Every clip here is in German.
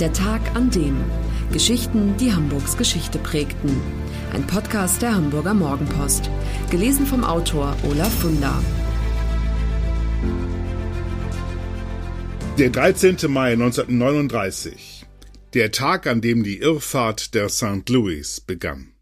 Der Tag an dem. Geschichten, die Hamburgs Geschichte prägten. Ein Podcast der Hamburger Morgenpost. Gelesen vom Autor Olaf Funder. Der 13. Mai 1939. Der Tag, an dem die Irrfahrt der St. Louis begann.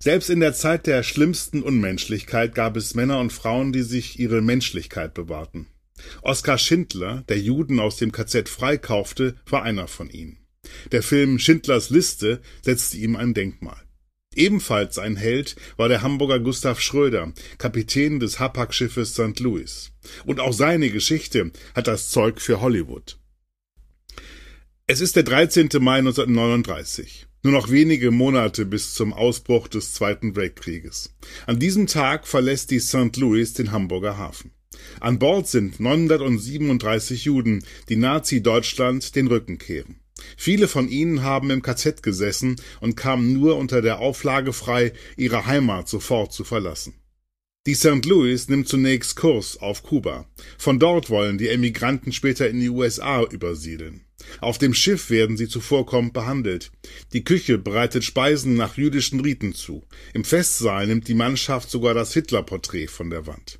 Selbst in der Zeit der schlimmsten Unmenschlichkeit gab es Männer und Frauen, die sich ihre Menschlichkeit bewahrten. Oskar Schindler, der Juden aus dem KZ freikaufte, war einer von ihnen. Der Film Schindlers Liste setzte ihm ein Denkmal. Ebenfalls ein Held war der Hamburger Gustav Schröder, Kapitän des Hapag-Schiffes St. Louis. Und auch seine Geschichte hat das Zeug für Hollywood. Es ist der 13. Mai 1939. Nur noch wenige Monate bis zum Ausbruch des Zweiten Weltkrieges. An diesem Tag verlässt die St. Louis den Hamburger Hafen. An Bord sind 937 Juden, die Nazi-Deutschland den Rücken kehren. Viele von ihnen haben im KZ gesessen und kamen nur unter der Auflage frei, ihre Heimat sofort zu verlassen. Die St. Louis nimmt zunächst Kurs auf Kuba. Von dort wollen die Emigranten später in die USA übersiedeln. Auf dem Schiff werden sie zuvorkommend behandelt. Die Küche bereitet Speisen nach jüdischen Riten zu. Im Festsaal nimmt die Mannschaft sogar das Hitlerporträt von der Wand.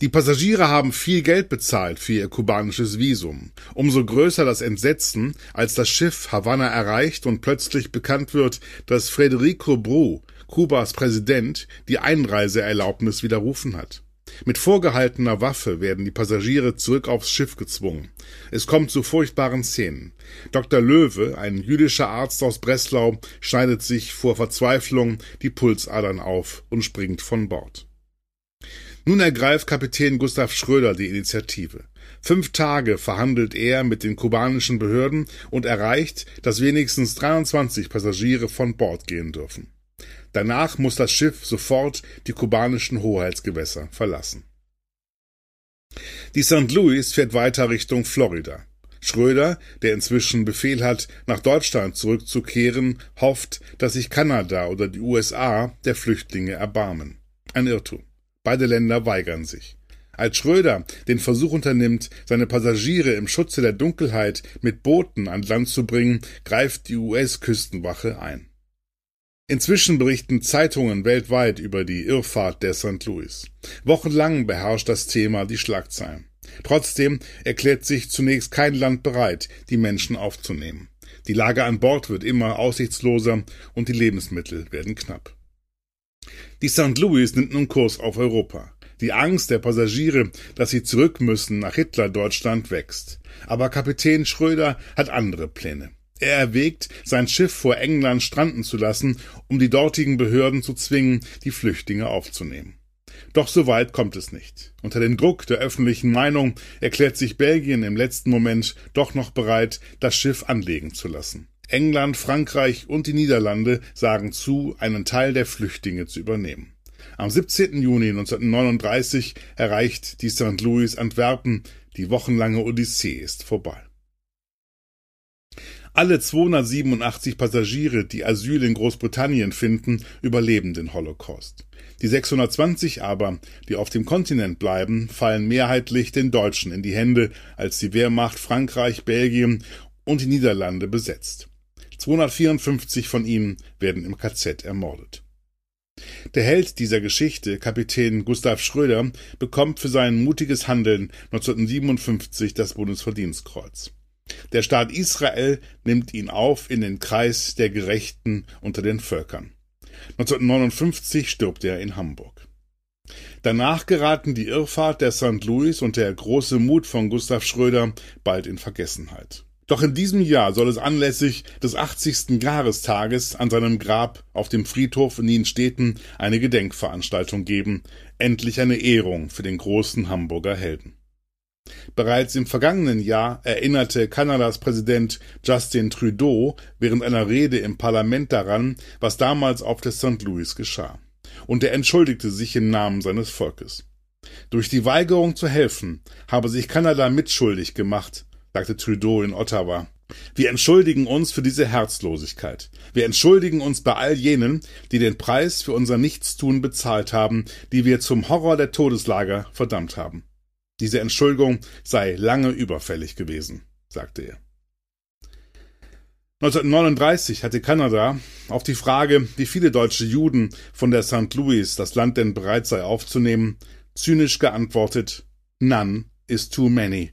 Die Passagiere haben viel Geld bezahlt für ihr kubanisches Visum. Umso größer das Entsetzen, als das Schiff Havanna erreicht und plötzlich bekannt wird, dass Federico Bru, Kubas Präsident, die Einreiseerlaubnis widerrufen hat. Mit vorgehaltener Waffe werden die Passagiere zurück aufs Schiff gezwungen. Es kommt zu furchtbaren Szenen. Dr. Löwe, ein jüdischer Arzt aus Breslau, schneidet sich vor Verzweiflung die Pulsadern auf und springt von Bord. Nun ergreift Kapitän Gustav Schröder die Initiative. Fünf Tage verhandelt er mit den kubanischen Behörden und erreicht, dass wenigstens 23 Passagiere von Bord gehen dürfen. Danach muss das Schiff sofort die kubanischen Hoheitsgewässer verlassen. Die St. Louis fährt weiter Richtung Florida. Schröder, der inzwischen Befehl hat, nach Deutschland zurückzukehren, hofft, dass sich Kanada oder die USA der Flüchtlinge erbarmen. Ein Irrtum. Beide Länder weigern sich. Als Schröder den Versuch unternimmt, seine Passagiere im Schutze der Dunkelheit mit Booten an Land zu bringen, greift die US-Küstenwache ein. Inzwischen berichten Zeitungen weltweit über die Irrfahrt der St. Louis. Wochenlang beherrscht das Thema die Schlagzeilen. Trotzdem erklärt sich zunächst kein Land bereit, die Menschen aufzunehmen. Die Lage an Bord wird immer aussichtsloser und die Lebensmittel werden knapp. Die St. Louis nimmt nun Kurs auf Europa. Die Angst der Passagiere, dass sie zurück müssen nach Hitler-Deutschland, wächst. Aber Kapitän Schröder hat andere Pläne. Er erwägt, sein Schiff vor England stranden zu lassen, um die dortigen Behörden zu zwingen, die Flüchtlinge aufzunehmen. Doch so weit kommt es nicht. Unter dem Druck der öffentlichen Meinung erklärt sich Belgien im letzten Moment doch noch bereit, das Schiff anlegen zu lassen. England, Frankreich und die Niederlande sagen zu, einen Teil der Flüchtlinge zu übernehmen. Am 17. Juni 1939 erreicht die St. Louis Antwerpen, die wochenlange Odyssee ist vorbei. Alle 287 Passagiere, die Asyl in Großbritannien finden, überleben den Holocaust. Die 620 aber, die auf dem Kontinent bleiben, fallen mehrheitlich den Deutschen in die Hände, als die Wehrmacht Frankreich, Belgien und die Niederlande besetzt. 254 von ihnen werden im KZ ermordet. Der Held dieser Geschichte, Kapitän Gustav Schröder, bekommt für sein mutiges Handeln 1957 das Bundesverdienstkreuz. Der Staat Israel nimmt ihn auf in den Kreis der Gerechten unter den Völkern. 1959 stirbt er in Hamburg. Danach geraten die Irrfahrt der St. Louis und der große Mut von Gustav Schröder bald in Vergessenheit. Doch in diesem Jahr soll es anlässlich des 80. Jahrestages an seinem Grab auf dem Friedhof in Nienstedten eine Gedenkveranstaltung geben, endlich eine Ehrung für den großen Hamburger Helden. Bereits im vergangenen Jahr erinnerte Kanadas Präsident Justin Trudeau während einer Rede im Parlament daran, was damals auf der St. Louis geschah. Und er entschuldigte sich im Namen seines Volkes. Durch die Weigerung zu helfen habe sich Kanada mitschuldig gemacht sagte Trudeau in Ottawa. Wir entschuldigen uns für diese Herzlosigkeit. Wir entschuldigen uns bei all jenen, die den Preis für unser Nichtstun bezahlt haben, die wir zum Horror der Todeslager verdammt haben. Diese Entschuldigung sei lange überfällig gewesen. sagte er. 1939 hatte Kanada auf die Frage, wie viele deutsche Juden von der St. Louis das Land denn bereit sei aufzunehmen, zynisch geantwortet, None is too many.